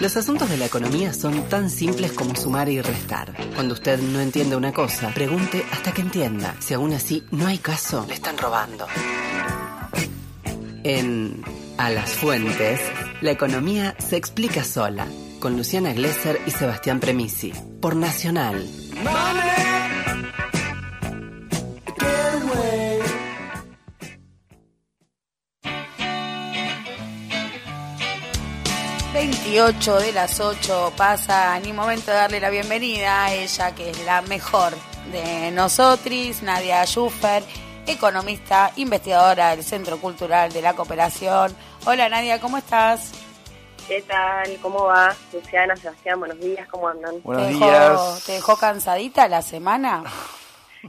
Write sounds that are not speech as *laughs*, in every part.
Los asuntos de la economía son tan simples como sumar y restar. Cuando usted no entiende una cosa, pregunte hasta que entienda. Si aún así no hay caso, le están robando. En A las Fuentes, la economía se explica sola, con Luciana Glesser y Sebastián Premisi, por Nacional. 28 de las 8 pasa ni momento de darle la bienvenida a ella, que es la mejor de nosotros, Nadia Schuffer, economista, investigadora del Centro Cultural de la Cooperación. Hola Nadia, ¿cómo estás? ¿Qué tal? ¿Cómo va? Luciana, Sebastián, buenos días, ¿cómo andan? Buenos ¿Te días. Dejó, ¿Te dejó cansadita la semana? *laughs*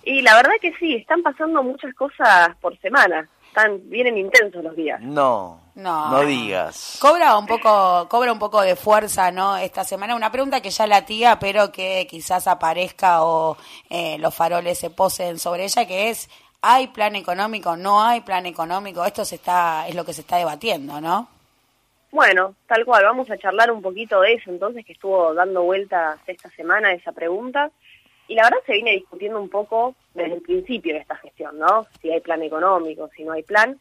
Y la verdad que sí, están pasando muchas cosas por semana. Están, vienen intensos los días. No, No. no, digas. Cobra un poco, cobra un poco de fuerza, ¿no? Esta semana una pregunta que ya la tía, pero que quizás aparezca o eh, los faroles se posen sobre ella, que es ¿hay plan económico? ¿No hay plan económico? Esto se está, es lo que se está debatiendo, ¿no? Bueno, tal cual, vamos a charlar un poquito de eso entonces, que estuvo dando vueltas esta semana esa pregunta. Y la verdad se viene discutiendo un poco desde el principio de esta gestión, ¿no? Si hay plan económico, si no hay plan.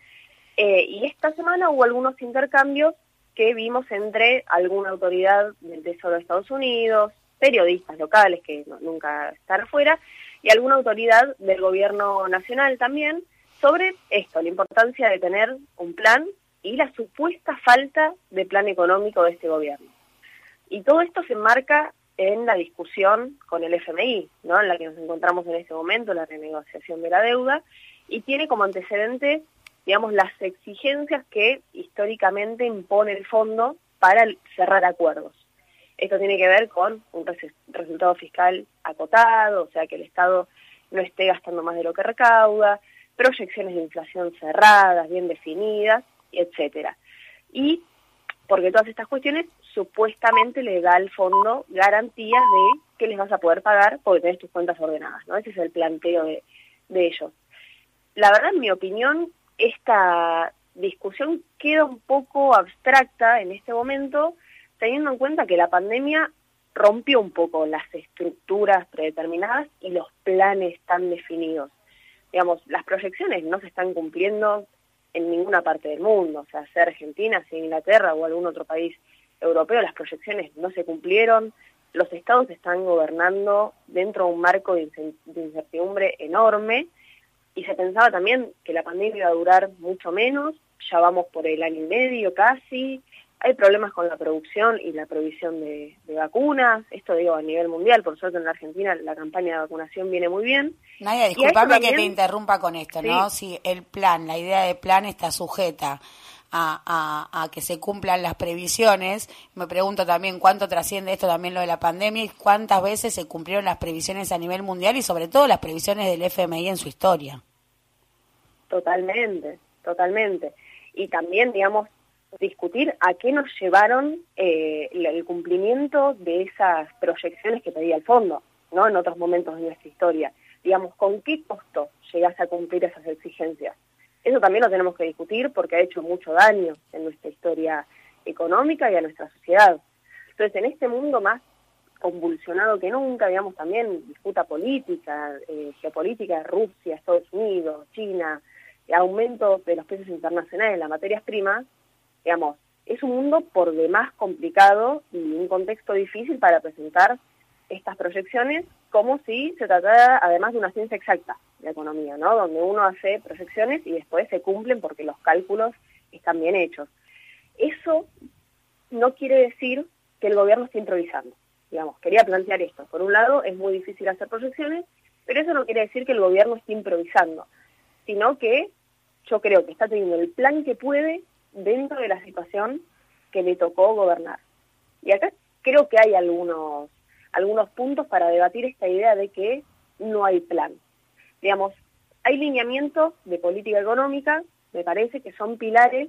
Eh, y esta semana hubo algunos intercambios que vimos entre alguna autoridad del Tesoro de Estados Unidos, periodistas locales que nunca están afuera, y alguna autoridad del gobierno nacional también, sobre esto, la importancia de tener un plan y la supuesta falta de plan económico de este gobierno. Y todo esto se enmarca en la discusión con el FMI, ¿no? en la que nos encontramos en este momento, la renegociación de la deuda, y tiene como antecedente, digamos, las exigencias que históricamente impone el fondo para cerrar acuerdos. Esto tiene que ver con un res- resultado fiscal acotado, o sea, que el Estado no esté gastando más de lo que recauda, proyecciones de inflación cerradas, bien definidas, etcétera. Y porque todas estas cuestiones supuestamente le da al fondo garantías de que les vas a poder pagar porque tenés tus cuentas ordenadas, ¿no? Ese es el planteo de, de ellos. La verdad, en mi opinión, esta discusión queda un poco abstracta en este momento, teniendo en cuenta que la pandemia rompió un poco las estructuras predeterminadas y los planes tan definidos. Digamos, las proyecciones no se están cumpliendo en ninguna parte del mundo, o sea, sea Argentina, sea Inglaterra o algún otro país europeo, las proyecciones no se cumplieron, los estados están gobernando dentro de un marco de incertidumbre enorme y se pensaba también que la pandemia iba a durar mucho menos, ya vamos por el año y medio casi, hay problemas con la producción y la provisión de, de vacunas, esto digo a nivel mundial, por suerte en la Argentina la campaña de vacunación viene muy bien, Nadia, discúlpame que te interrumpa con esto, ¿no? Si el plan, la idea de plan está sujeta a, a- a que se cumplan las previsiones, me pregunto también cuánto trasciende esto también lo de la pandemia y cuántas veces se cumplieron las previsiones a nivel mundial y sobre todo las previsiones del FMI en su historia. Totalmente, totalmente. Y también, digamos, discutir a qué nos llevaron eh, el cumplimiento de esas proyecciones que pedía el fondo, ¿no? En otros momentos de nuestra historia. Digamos, ¿con qué costo llegás a cumplir esas exigencias? Eso también lo tenemos que discutir porque ha hecho mucho daño en nuestra historia económica y a nuestra sociedad. Entonces, en este mundo más convulsionado que nunca, digamos, también disputa política, eh, geopolítica, Rusia, Estados Unidos, China, aumento de los precios internacionales las materias primas, digamos, es un mundo por demás complicado y un contexto difícil para presentar estas proyecciones como si se tratara además de una ciencia exacta de economía, ¿no? Donde uno hace proyecciones y después se cumplen porque los cálculos están bien hechos. Eso no quiere decir que el gobierno esté improvisando. Digamos, quería plantear esto. Por un lado, es muy difícil hacer proyecciones, pero eso no quiere decir que el gobierno esté improvisando, sino que yo creo que está teniendo el plan que puede dentro de la situación que le tocó gobernar. Y acá creo que hay algunos, algunos puntos para debatir esta idea de que no hay plan. Digamos, hay lineamientos de política económica, me parece que son pilares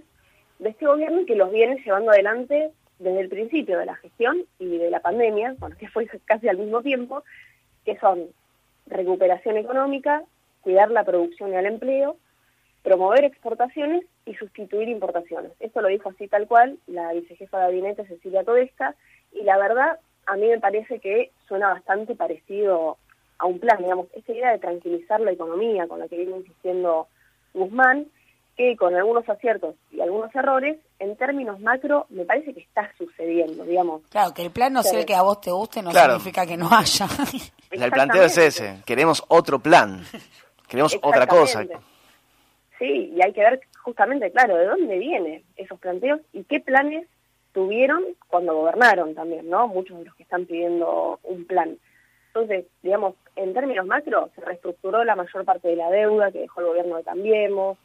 de este gobierno y que los viene llevando adelante desde el principio de la gestión y de la pandemia, bueno, que fue *laughs* casi al mismo tiempo, que son recuperación económica, cuidar la producción y el empleo, promover exportaciones y sustituir importaciones. Esto lo dijo así tal cual la vicejefa de gabinete Cecilia Todesca y la verdad a mí me parece que suena bastante parecido a un plan, digamos, esta idea de tranquilizar la economía con la que viene insistiendo Guzmán, que con algunos aciertos y algunos errores, en términos macro, me parece que está sucediendo, digamos. Claro, que el plan no sea el que a vos te guste no significa que no haya. *laughs* el planteo es ese, queremos otro plan, queremos otra cosa. Sí, y hay que ver justamente, claro, de dónde vienen esos planteos y qué planes tuvieron cuando gobernaron también, ¿no? Muchos de los que están pidiendo un plan. Entonces, digamos, en términos macro, se reestructuró la mayor parte de la deuda que dejó el gobierno de Cambiemos,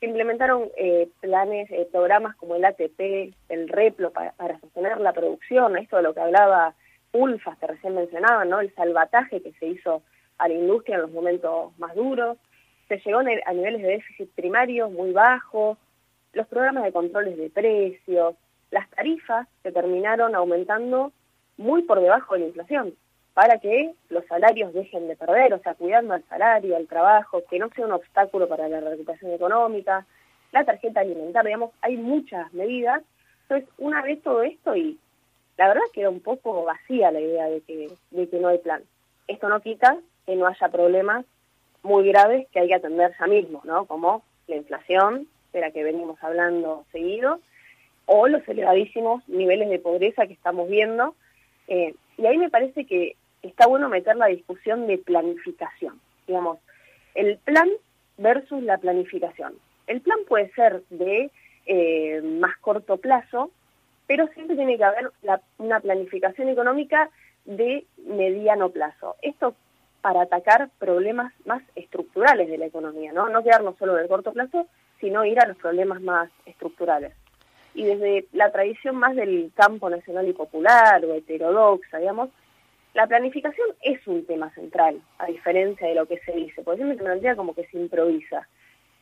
se implementaron eh, planes, eh, programas como el ATP, el REPLO para, sostener la producción, esto de lo que hablaba ULFAS, que recién mencionaba, ¿no? El salvataje que se hizo a la industria en los momentos más duros, se llegó a niveles de déficit primario muy bajos, los programas de controles de precios, las tarifas se terminaron aumentando muy por debajo de la inflación para que los salarios dejen de perder, o sea, cuidando al salario, al trabajo, que no sea un obstáculo para la recuperación económica, la tarjeta alimentaria, digamos, hay muchas medidas. Entonces, una vez todo esto y la verdad queda un poco vacía la idea de que, de que no hay plan. Esto no quita que no haya problemas muy graves que hay que atender ya mismo, ¿no? Como la inflación, de la que venimos hablando seguido, o los elevadísimos niveles de pobreza que estamos viendo. Eh, y ahí me parece que está bueno meter la discusión de planificación, digamos, el plan versus la planificación. El plan puede ser de eh, más corto plazo, pero siempre tiene que haber una planificación económica de mediano plazo. Esto para atacar problemas más estructurales de la economía, ¿no? No quedarnos solo en el corto plazo, sino ir a los problemas más estructurales. Y desde la tradición más del campo nacional y popular o heterodoxa, digamos, la planificación es un tema central, a diferencia de lo que se dice, porque siempre se plantea como que se improvisa.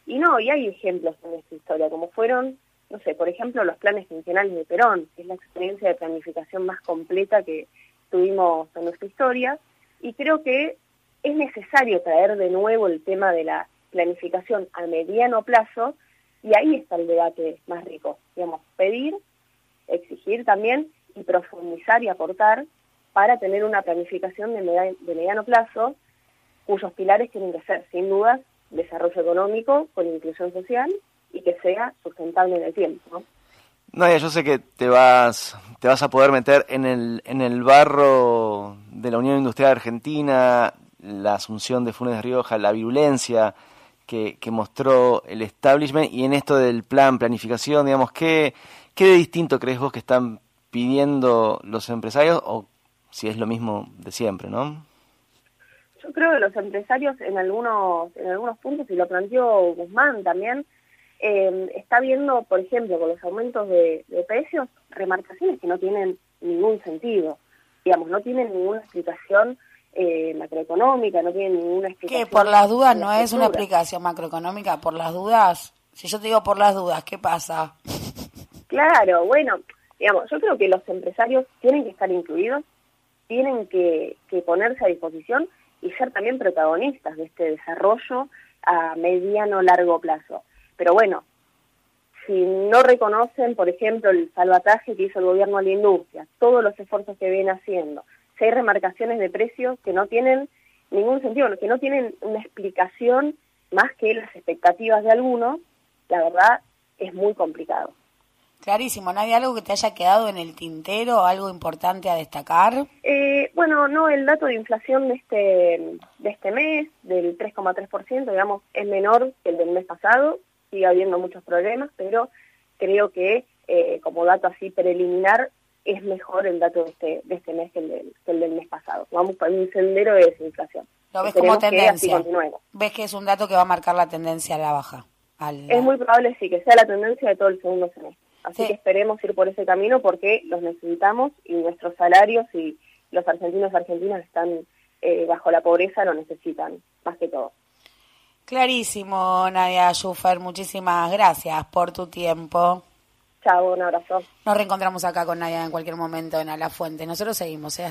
Y no, y hay ejemplos en esta historia, como fueron, no sé, por ejemplo, los planes funcionales de Perón, que es la experiencia de planificación más completa que tuvimos en nuestra historia, y creo que es necesario traer de nuevo el tema de la planificación a mediano plazo, y ahí está el debate más rico, digamos, pedir, exigir también y profundizar y aportar para tener una planificación de, mediano plazo cuyos pilares tienen que ser, sin dudas, desarrollo económico con inclusión social y que sea sustentable en el tiempo. ¿no? Nadia, yo sé que te vas, te vas a poder meter en el, en el barro de la Unión Industrial Argentina, la asunción de Funes de Rioja, la virulencia que, mostró el establishment y en esto del plan, planificación, digamos, ¿qué, ¿qué de distinto crees vos que están pidiendo los empresarios o si es lo mismo de siempre, ¿no? Yo creo que los empresarios en algunos, en algunos puntos, y lo planteó Guzmán también, eh, está viendo, por ejemplo, con los aumentos de, precios, remarcaciones que no tienen ningún sentido. Digamos, no tienen ninguna explicación eh, macroeconómica, no tienen ninguna explicación. Que por las dudas no es una explicación macroeconómica, por las dudas. Si yo te digo por las dudas, ¿qué pasa? Claro, bueno, digamos, yo creo que los empresarios tienen que estar incluidos tienen que, ponerse a disposición y ser también protagonistas de este desarrollo a mediano largo plazo. Pero bueno, si no reconocen, por ejemplo, el salvataje que hizo el gobierno a la industria, todos los esfuerzos que viene haciendo, hay remarcaciones de precios que no tienen ningún sentido, que no tienen una explicación más que las expectativas de algunos, la verdad es muy complicado. Clarísimo, ¿nadie algo que te haya quedado en el tintero, algo importante a destacar? Eh, bueno, no, el dato de inflación de este, de este mes, del 3,3%, digamos, es menor que el del mes pasado, sigue habiendo muchos problemas, pero creo que eh, como dato así preliminar es mejor el dato de este, de este mes que el, del, que el del mes pasado. Vamos para un sendero de desinflación. ¿Lo ves como tendencia? ¿Ves que es un dato que va a marcar la tendencia a la baja? Es muy probable, sí, que sea la tendencia de todo el segundo semestre. Así que esperemos ir por ese camino porque los necesitamos y nuestros salarios y los argentinos y argentinas están eh, bajo la pobreza lo necesitan, más que todo. Clarísimo, Nadia Schufer. Muchísimas gracias por tu tiempo. Chao, un abrazo. Nos reencontramos acá con Nadia en cualquier momento en A Fuente. Nosotros seguimos. ¿eh?